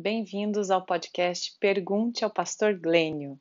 Bem-vindos ao podcast Pergunte ao Pastor Glênio.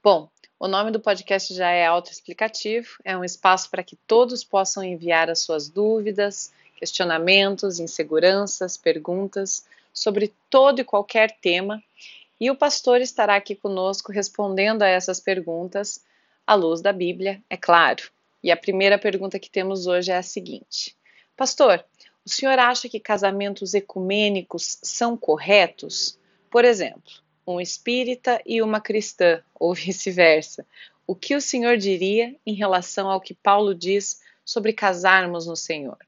Bom, o nome do podcast já é autoexplicativo, é um espaço para que todos possam enviar as suas dúvidas, questionamentos, inseguranças, perguntas sobre todo e qualquer tema, e o pastor estará aqui conosco respondendo a essas perguntas à luz da Bíblia, é claro. E a primeira pergunta que temos hoje é a seguinte: Pastor, o senhor acha que casamentos ecumênicos são corretos? Por exemplo, um espírita e uma cristã, ou vice-versa. O que o senhor diria em relação ao que Paulo diz sobre casarmos no Senhor?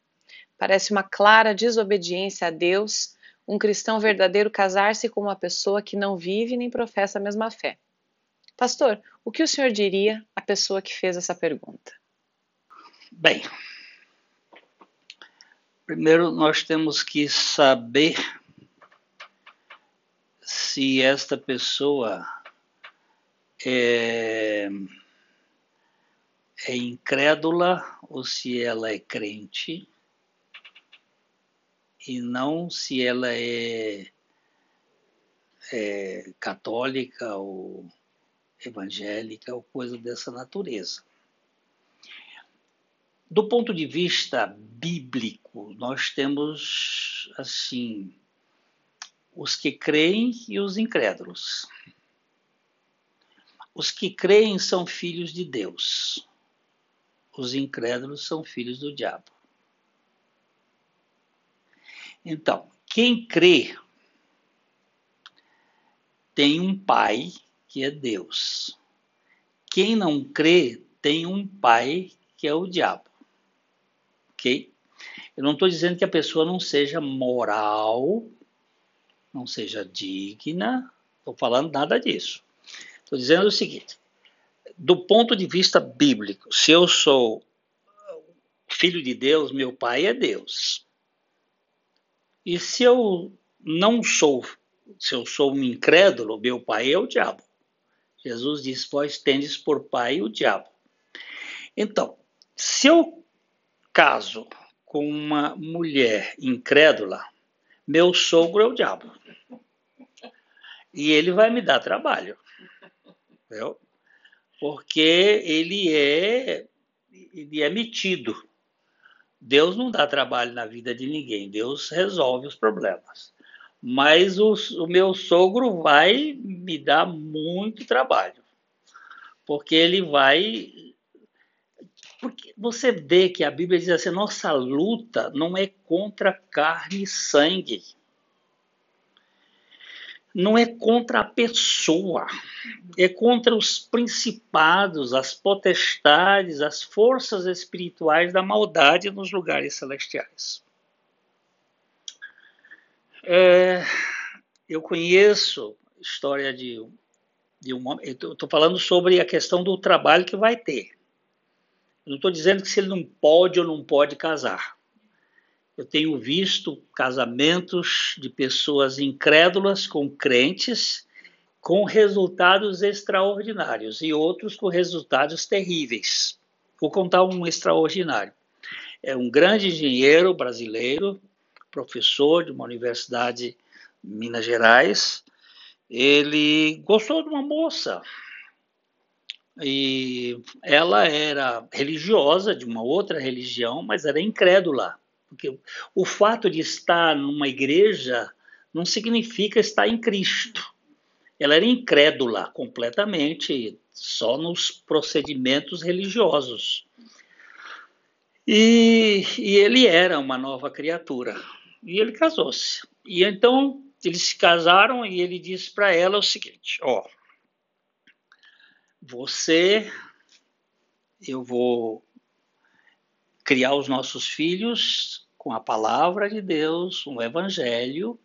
Parece uma clara desobediência a Deus um cristão verdadeiro casar-se com uma pessoa que não vive nem professa a mesma fé. Pastor, o que o senhor diria à pessoa que fez essa pergunta? Bem, Primeiro, nós temos que saber se esta pessoa é, é incrédula ou se ela é crente, e não se ela é, é católica ou evangélica ou coisa dessa natureza. Do ponto de vista bíblico, nós temos assim os que creem e os incrédulos. Os que creem são filhos de Deus. Os incrédulos são filhos do diabo. Então, quem crê tem um pai que é Deus. Quem não crê tem um pai que é o diabo ok? Eu não estou dizendo que a pessoa não seja moral, não seja digna, estou falando nada disso. Estou dizendo o seguinte: do ponto de vista bíblico, se eu sou filho de Deus, meu pai é Deus. E se eu não sou, se eu sou um incrédulo, meu pai é o diabo. Jesus diz: Vós tendes por pai o diabo. Então, se eu caso com uma mulher incrédula, meu sogro é o diabo. E ele vai me dar trabalho. Entendeu? Porque ele é, ele é metido. Deus não dá trabalho na vida de ninguém, Deus resolve os problemas. Mas o, o meu sogro vai me dar muito trabalho, porque ele vai porque você vê que a Bíblia diz assim: nossa luta não é contra carne e sangue. Não é contra a pessoa, é contra os principados, as potestades, as forças espirituais da maldade nos lugares celestiais. É, eu conheço história de, de um homem, estou falando sobre a questão do trabalho que vai ter. Eu não estou dizendo que se ele não pode ou não pode casar. Eu tenho visto casamentos de pessoas incrédulas com crentes com resultados extraordinários e outros com resultados terríveis. Vou contar um extraordinário. É um grande engenheiro brasileiro, professor de uma universidade em Minas Gerais. Ele gostou de uma moça, e ela era religiosa, de uma outra religião, mas era incrédula. Porque o fato de estar numa igreja não significa estar em Cristo. Ela era incrédula completamente, só nos procedimentos religiosos. E, e ele era uma nova criatura. E ele casou-se. E então eles se casaram e ele disse para ela o seguinte: ó. Oh, você, eu vou criar os nossos filhos com a palavra de Deus, um evangelho,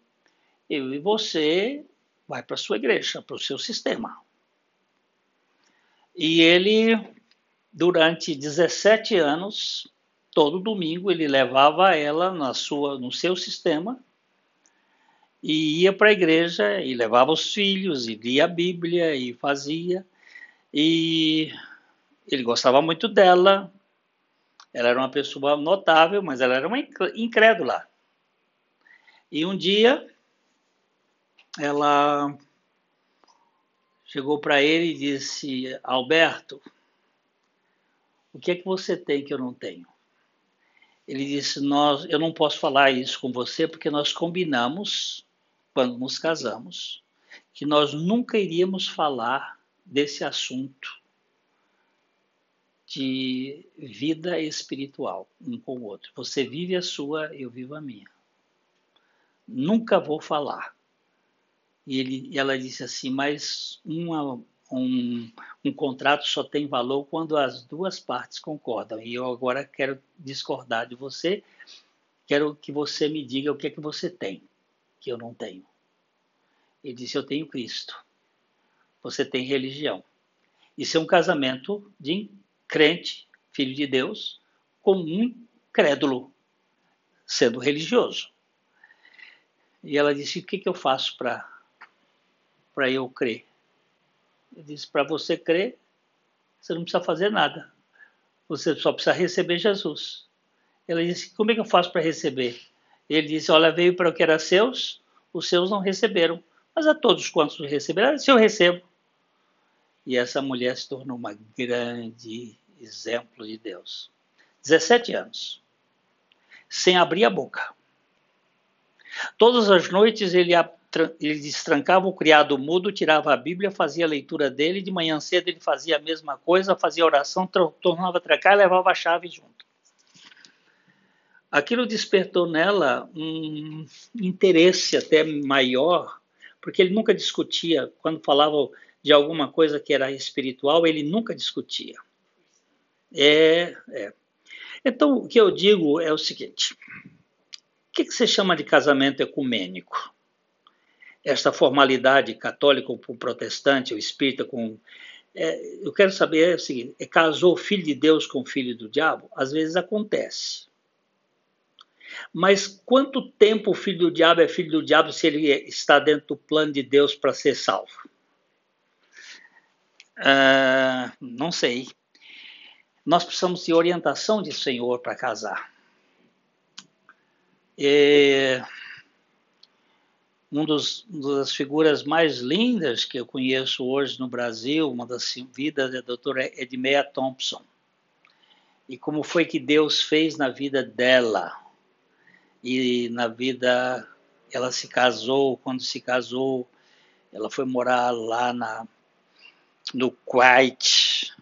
eu e você vai para a sua igreja, para o seu sistema. E ele, durante 17 anos, todo domingo ele levava ela na sua, no seu sistema e ia para a igreja e levava os filhos e lia a Bíblia e fazia. E ele gostava muito dela. Ela era uma pessoa notável, mas ela era uma incrédula. E um dia ela chegou para ele e disse: Alberto, o que é que você tem que eu não tenho? Ele disse: nós, eu não posso falar isso com você porque nós combinamos quando nos casamos que nós nunca iríamos falar desse assunto de vida espiritual um com o outro. Você vive a sua, eu vivo a minha. Nunca vou falar. E, ele, e ela disse assim, mas uma, um, um contrato só tem valor quando as duas partes concordam. E eu agora quero discordar de você, quero que você me diga o que é que você tem, que eu não tenho. Ele disse, eu tenho Cristo. Você tem religião. Isso é um casamento de crente, filho de Deus, com um crédulo, sendo religioso. E ela disse: O que, que eu faço para eu crer? Eu disse: Para você crer, você não precisa fazer nada. Você só precisa receber Jesus. Ela disse: Como é que eu faço para receber? Ele disse: Olha, veio para o que era seus, os seus não receberam. Mas a todos quantos receberam, se eu recebo. E essa mulher se tornou uma grande exemplo de Deus. 17 anos, sem abrir a boca. Todas as noites ele, ele destrancava o criado mudo, tirava a Bíblia, fazia a leitura dele, de manhã cedo ele fazia a mesma coisa, fazia oração, tornava a trancar e levava a chave junto. Aquilo despertou nela um interesse até maior, porque ele nunca discutia, quando falava de alguma coisa que era espiritual, ele nunca discutia. É, é. Então, o que eu digo é o seguinte: o que, que você chama de casamento ecumênico? Esta formalidade católica com protestante, ou espírita com. É, eu quero saber é o seguinte: é, casou filho de Deus com filho do diabo? Às vezes acontece. Mas quanto tempo o filho do diabo é filho do diabo se ele está dentro do plano de Deus para ser salvo? Uh, não sei nós precisamos de orientação de Senhor para casar. E um dos, uma das figuras mais lindas que eu conheço hoje no Brasil, uma das vidas é a doutora Edmeia Thompson. E como foi que Deus fez na vida dela. E na vida, ela se casou, quando se casou, ela foi morar lá na, no Kuwait,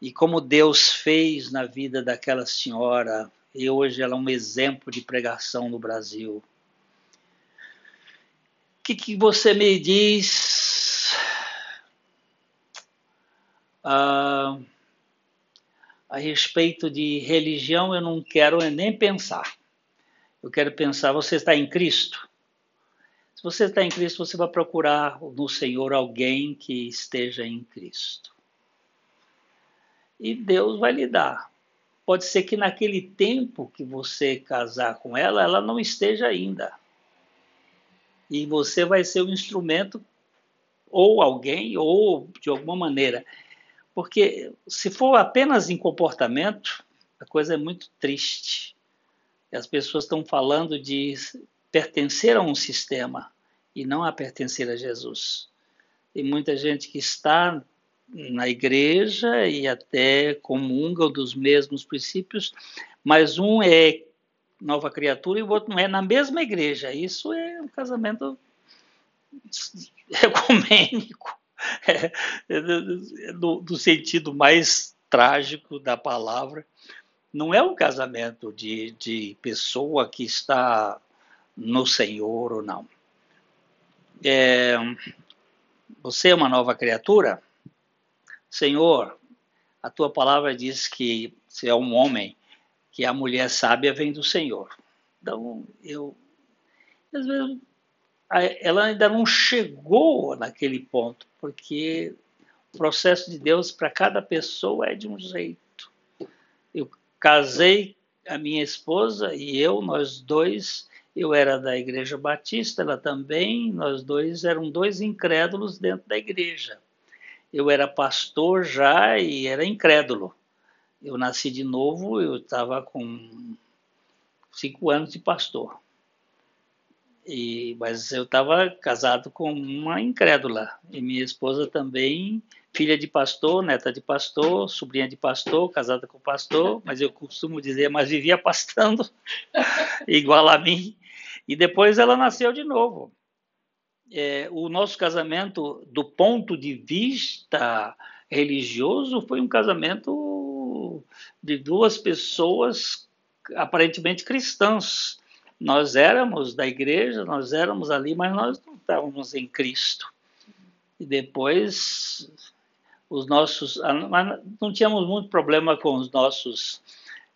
e como Deus fez na vida daquela senhora, e hoje ela é um exemplo de pregação no Brasil. O que, que você me diz ah, a respeito de religião? Eu não quero nem pensar. Eu quero pensar, você está em Cristo? Se você está em Cristo, você vai procurar no Senhor alguém que esteja em Cristo e Deus vai lhe dar. Pode ser que naquele tempo que você casar com ela, ela não esteja ainda. E você vai ser o um instrumento, ou alguém, ou de alguma maneira. Porque se for apenas em comportamento, a coisa é muito triste. As pessoas estão falando de pertencer a um sistema e não a pertencer a Jesus. Tem muita gente que está na igreja e até comungam dos mesmos princípios, mas um é nova criatura e o outro não é na mesma igreja. Isso é um casamento ecumênico, é, é, do sentido mais trágico da palavra. Não é um casamento de, de pessoa que está no Senhor ou não. É, você é uma nova criatura? Senhor, a tua palavra diz que se é um homem, que a mulher sábia vem do Senhor. Então, eu. Às vezes, ela ainda não chegou naquele ponto, porque o processo de Deus para cada pessoa é de um jeito. Eu casei a minha esposa e eu, nós dois, eu era da igreja batista, ela também, nós dois eram dois incrédulos dentro da igreja eu era pastor já e era incrédulo. Eu nasci de novo, eu estava com cinco anos de pastor. E, mas eu estava casado com uma incrédula e minha esposa também, filha de pastor, neta de pastor, sobrinha de pastor, casada com pastor, mas eu costumo dizer, mas vivia pastando, igual a mim. E depois ela nasceu de novo. É, o nosso casamento, do ponto de vista religioso, foi um casamento de duas pessoas aparentemente cristãs nós éramos da igreja, nós éramos ali, mas nós não estávamos em Cristo. E depois os nossos, não tínhamos muito problema com os nossos,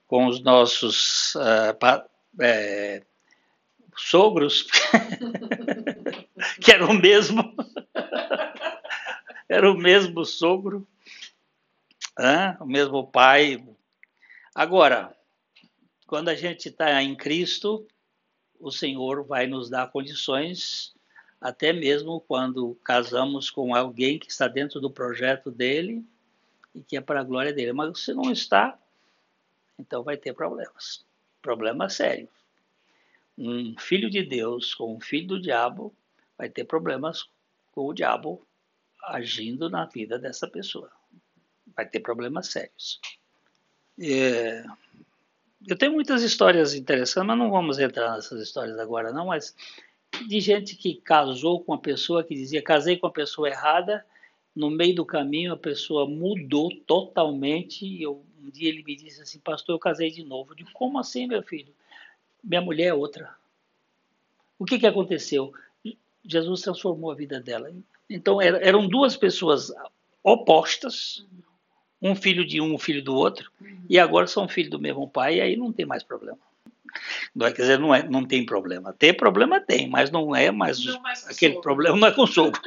com os nossos uh, é, sogros, que era o mesmo, era o mesmo sogro, o mesmo pai. Agora, quando a gente está em Cristo, o Senhor vai nos dar condições, até mesmo quando casamos com alguém que está dentro do projeto dele e que é para a glória dele. Mas se não está, então vai ter problemas. Problemas sérios. Um filho de Deus com um filho do diabo vai ter problemas com o diabo agindo na vida dessa pessoa. Vai ter problemas sérios. É, eu tenho muitas histórias interessantes, mas não vamos entrar nessas histórias agora, não. Mas de gente que casou com uma pessoa que dizia casei com a pessoa errada, no meio do caminho a pessoa mudou totalmente. E eu, um dia ele me disse assim, pastor, eu casei de novo. Digo, como assim, meu filho? Minha mulher é outra. O que, que aconteceu? Jesus transformou a vida dela. Então eram duas pessoas opostas, um filho de um, um filho do outro, uhum. e agora são filhos do mesmo pai, e aí não tem mais problema. Não é, quer dizer, não, é, não tem problema. Ter problema tem, mas não é mais, não mais aquele sogro. problema não é com o sogro.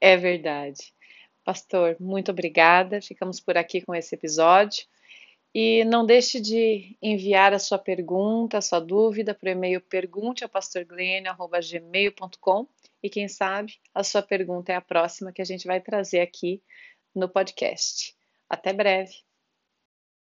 É verdade. Pastor, muito obrigada. Ficamos por aqui com esse episódio. E não deixe de enviar a sua pergunta, a sua dúvida para o e-mail pergunteapastorglênio.gmail.com e quem sabe a sua pergunta é a próxima que a gente vai trazer aqui no podcast. Até breve!